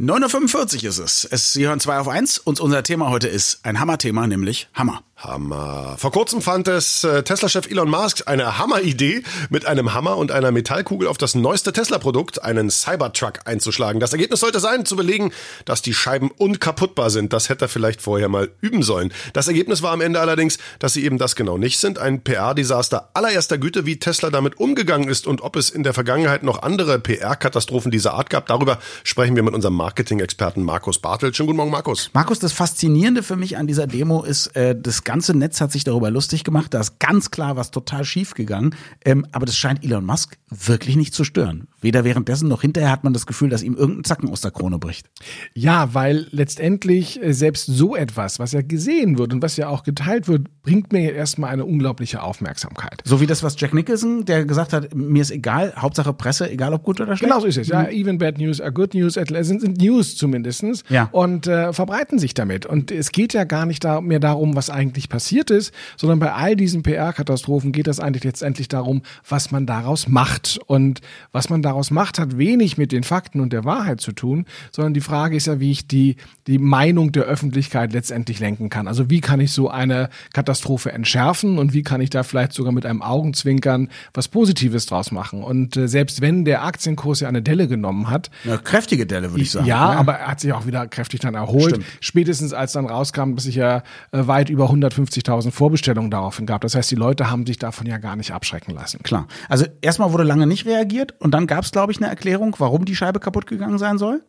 9.45 Uhr ist es. es. Sie hören 2 auf 1 und unser Thema heute ist ein Hammerthema, nämlich Hammer. Hammer. Vor kurzem fand es äh, Tesla-Chef Elon Musk eine Hammeridee, mit einem Hammer und einer Metallkugel auf das neueste Tesla-Produkt, einen Cybertruck, einzuschlagen. Das Ergebnis sollte sein, zu belegen, dass die Scheiben unkaputtbar sind. Das hätte er vielleicht vorher mal üben sollen. Das Ergebnis war am Ende allerdings, dass sie eben das genau nicht sind. Ein PR-Desaster allererster Güte, wie Tesla damit umgegangen ist und ob es in der Vergangenheit noch andere PR-Katastrophen dieser Art gab. Darüber sprechen wir mit unserem Marketing-Experten Markus Bartelt. Schönen guten Morgen, Markus. Markus, das Faszinierende für mich an dieser Demo ist, äh, das ganze Netz hat sich darüber lustig gemacht. Da ist ganz klar was total schief gegangen. Ähm, aber das scheint Elon Musk wirklich nicht zu stören. Weder währenddessen noch hinterher hat man das Gefühl, dass ihm irgendein Zacken aus der Krone bricht. Ja, weil letztendlich äh, selbst so etwas, was ja gesehen wird und was ja auch geteilt wird, bringt mir erstmal eine unglaubliche Aufmerksamkeit. So wie das, was Jack Nicholson, der gesagt hat, mir ist egal, Hauptsache Presse, egal ob gut oder schlecht. Genau so ist es. Ja, mhm. even bad news are good news, sind, sind News zumindestens ja. und äh, verbreiten sich damit. Und es geht ja gar nicht da, mehr darum, was eigentlich passiert ist, sondern bei all diesen PR-Katastrophen geht es eigentlich letztendlich darum, was man daraus macht. Und was man daraus macht, hat wenig mit den Fakten und der Wahrheit zu tun, sondern die Frage ist ja, wie ich die, die Meinung der Öffentlichkeit letztendlich lenken kann. Also wie kann ich so eine Katastrophe entschärfen und wie kann ich da vielleicht sogar mit einem Augenzwinkern was Positives draus machen. Und äh, selbst wenn der Aktienkurs ja eine Delle genommen hat. Eine kräftige Delle, würde ich sagen. Ja, ja, aber er hat sich auch wieder kräftig dann erholt. Stimmt. Spätestens als dann rauskam, dass sich ja äh, weit über 150.000 Vorbestellungen daraufhin gab. Das heißt, die Leute haben sich davon ja gar nicht abschrecken lassen. Klar. Also erstmal wurde lange nicht reagiert und dann gab es, glaube ich, eine Erklärung, warum die Scheibe kaputt gegangen sein soll.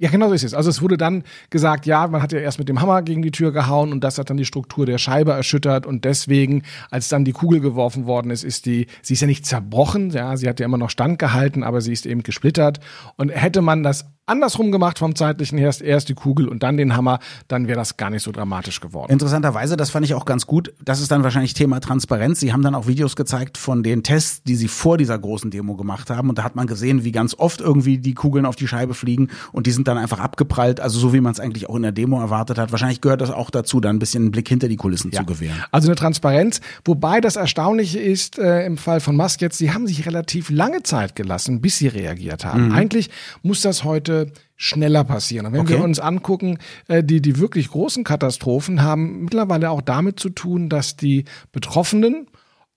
Ja, genau so ist es. Also es wurde dann gesagt, ja, man hat ja erst mit dem Hammer gegen die Tür gehauen und das hat dann die Struktur der Scheibe erschüttert und deswegen, als dann die Kugel geworfen worden ist, ist die, sie ist ja nicht zerbrochen, ja, sie hat ja immer noch Stand gehalten, aber sie ist eben gesplittert und hätte man das andersrum gemacht vom zeitlichen her, erst die Kugel und dann den Hammer, dann wäre das gar nicht so dramatisch geworden. Interessanterweise, das fand ich auch ganz gut. Das ist dann wahrscheinlich Thema Transparenz. Sie haben dann auch Videos gezeigt von den Tests, die sie vor dieser großen Demo gemacht haben. Und da hat man gesehen, wie ganz oft irgendwie die Kugeln auf die Scheibe fliegen und die sind dann einfach abgeprallt. Also so wie man es eigentlich auch in der Demo erwartet hat. Wahrscheinlich gehört das auch dazu, da ein bisschen einen Blick hinter die Kulissen ja. zu gewähren. Also eine Transparenz. Wobei das Erstaunliche ist äh, im Fall von Musk jetzt, sie haben sich relativ lange Zeit gelassen, bis sie reagiert haben. Mhm. Eigentlich muss das heute schneller passieren. Und wenn okay. wir uns angucken, äh, die, die wirklich großen Katastrophen haben mittlerweile auch damit zu tun, dass die Betroffenen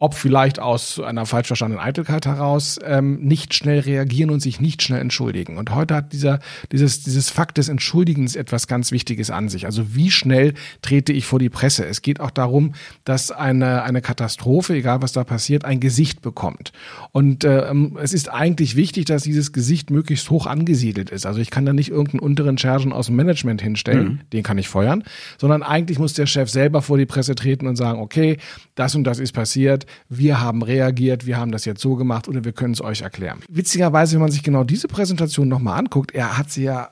ob vielleicht aus einer falsch verstandenen Eitelkeit heraus, ähm, nicht schnell reagieren und sich nicht schnell entschuldigen. Und heute hat dieser, dieses, dieses Fakt des Entschuldigens etwas ganz Wichtiges an sich. Also wie schnell trete ich vor die Presse? Es geht auch darum, dass eine, eine Katastrophe, egal was da passiert, ein Gesicht bekommt. Und ähm, es ist eigentlich wichtig, dass dieses Gesicht möglichst hoch angesiedelt ist. Also ich kann da nicht irgendeinen unteren Schergen aus dem Management hinstellen, mhm. den kann ich feuern, sondern eigentlich muss der Chef selber vor die Presse treten und sagen, okay, das und das ist passiert, wir haben reagiert, wir haben das jetzt so gemacht oder wir können es euch erklären. Witzigerweise, wenn man sich genau diese Präsentation nochmal anguckt, er hat sie ja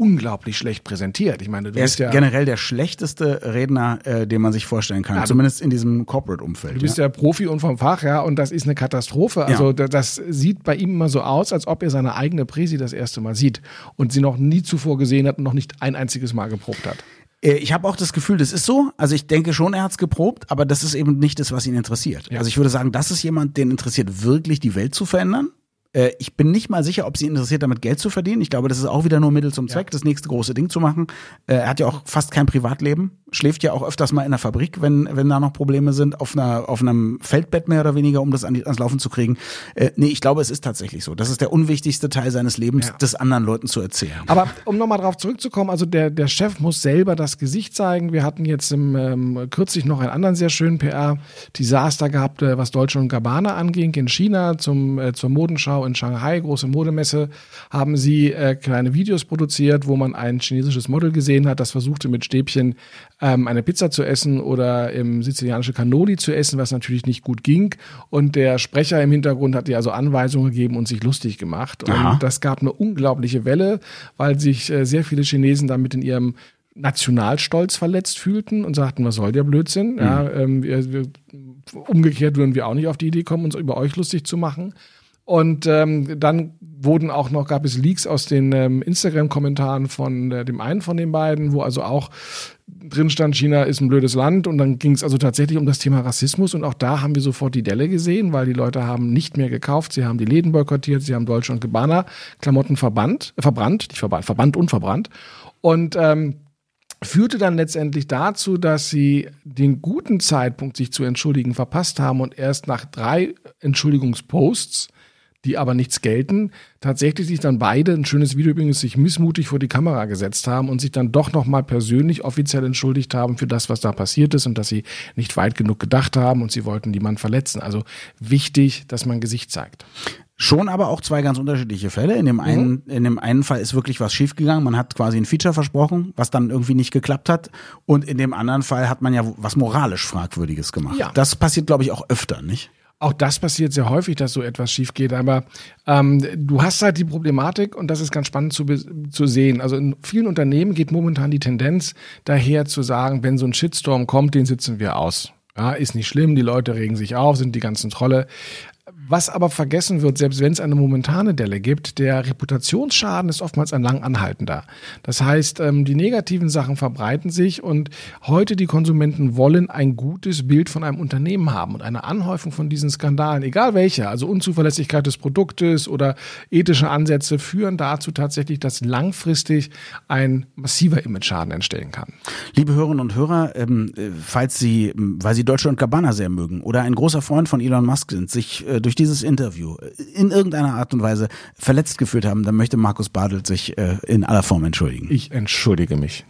unglaublich schlecht präsentiert. Ich meine, du er bist ist ja generell der schlechteste Redner, äh, den man sich vorstellen kann, ja, zumindest in diesem Corporate-Umfeld. Du bist ja. ja Profi und vom Fach, ja, und das ist eine Katastrophe. Also ja. das sieht bei ihm immer so aus, als ob er seine eigene Präsi das erste Mal sieht und sie noch nie zuvor gesehen hat und noch nicht ein einziges Mal geprobt hat. Äh, ich habe auch das Gefühl, das ist so. Also ich denke schon, er hat es geprobt, aber das ist eben nicht das, was ihn interessiert. Ja. Also ich würde sagen, das ist jemand, den interessiert wirklich die Welt zu verändern. Äh, ich bin nicht mal sicher, ob sie interessiert, damit Geld zu verdienen. Ich glaube, das ist auch wieder nur Mittel zum Zweck, ja. das nächste große Ding zu machen. Äh, er hat ja auch fast kein Privatleben schläft ja auch öfters mal in der Fabrik, wenn, wenn da noch Probleme sind, auf, einer, auf einem Feldbett mehr oder weniger, um das an die, ans Laufen zu kriegen. Äh, nee, ich glaube, es ist tatsächlich so. Das ist der unwichtigste Teil seines Lebens, ja. das anderen Leuten zu erzählen. Aber um nochmal drauf zurückzukommen, also der, der Chef muss selber das Gesicht zeigen. Wir hatten jetzt im, ähm, kürzlich noch einen anderen sehr schönen PR-Desaster gehabt, äh, was Deutsche und Gabbana anging. In China zum, äh, zur Modenschau in Shanghai, große Modemesse, haben sie äh, kleine Videos produziert, wo man ein chinesisches Model gesehen hat, das versuchte mit Stäbchen ähm, eine Pizza zu essen oder im sizilianische Cannoli zu essen, was natürlich nicht gut ging. Und der Sprecher im Hintergrund hat ihr also Anweisungen gegeben und sich lustig gemacht. Und Aha. das gab eine unglaubliche Welle, weil sich äh, sehr viele Chinesen damit in ihrem Nationalstolz verletzt fühlten und sagten, was soll der Blödsinn? Mhm. Ja, ähm, wir, wir, umgekehrt würden wir auch nicht auf die Idee kommen, uns über euch lustig zu machen. Und ähm, dann wurden auch noch, gab es Leaks aus den ähm, Instagram-Kommentaren von äh, dem einen von den beiden, wo also auch drin stand, China ist ein blödes Land. Und dann ging es also tatsächlich um das Thema Rassismus. Und auch da haben wir sofort die Delle gesehen, weil die Leute haben nicht mehr gekauft, sie haben die Läden boykottiert, sie haben Deutsche und Gabbana Klamotten verbannt, äh, verbrannt, nicht verbannt, verbannt und verbrannt. Und ähm, führte dann letztendlich dazu, dass sie den guten Zeitpunkt, sich zu entschuldigen, verpasst haben. Und erst nach drei Entschuldigungsposts die aber nichts gelten, tatsächlich sich dann beide, ein schönes Video übrigens, sich missmutig vor die Kamera gesetzt haben und sich dann doch nochmal persönlich offiziell entschuldigt haben für das, was da passiert ist und dass sie nicht weit genug gedacht haben und sie wollten niemanden verletzen. Also wichtig, dass man Gesicht zeigt. Schon aber auch zwei ganz unterschiedliche Fälle. In dem mhm. einen, mhm. in dem einen Fall ist wirklich was schiefgegangen. Man hat quasi ein Feature versprochen, was dann irgendwie nicht geklappt hat. Und in dem anderen Fall hat man ja was moralisch Fragwürdiges gemacht. Ja. Das passiert, glaube ich, auch öfter, nicht? Auch das passiert sehr häufig, dass so etwas schief geht. Aber ähm, du hast halt die Problematik und das ist ganz spannend zu, zu sehen. Also in vielen Unternehmen geht momentan die Tendenz daher zu sagen, wenn so ein Shitstorm kommt, den sitzen wir aus. Ja, ist nicht schlimm, die Leute regen sich auf, sind die ganzen Trolle. Was aber vergessen wird, selbst wenn es eine momentane Delle gibt, der Reputationsschaden ist oftmals ein lang anhaltender. Das heißt, ähm, die negativen Sachen verbreiten sich und heute die Konsumenten wollen ein gutes Bild von einem Unternehmen haben und eine Anhäufung von diesen Skandalen, egal welche, also Unzuverlässigkeit des Produktes oder ethische Ansätze, führen dazu tatsächlich, dass langfristig ein massiver Image-Schaden entstehen kann. Liebe Hörerinnen und Hörer, ähm, äh, falls Sie, weil Sie Deutschland Gabbana sehr mögen oder ein großer Freund von Elon Musk sind, sich äh, durch dieses Interview in irgendeiner Art und Weise verletzt gefühlt haben, dann möchte Markus Badelt sich äh, in aller Form entschuldigen. Ich entschuldige mich.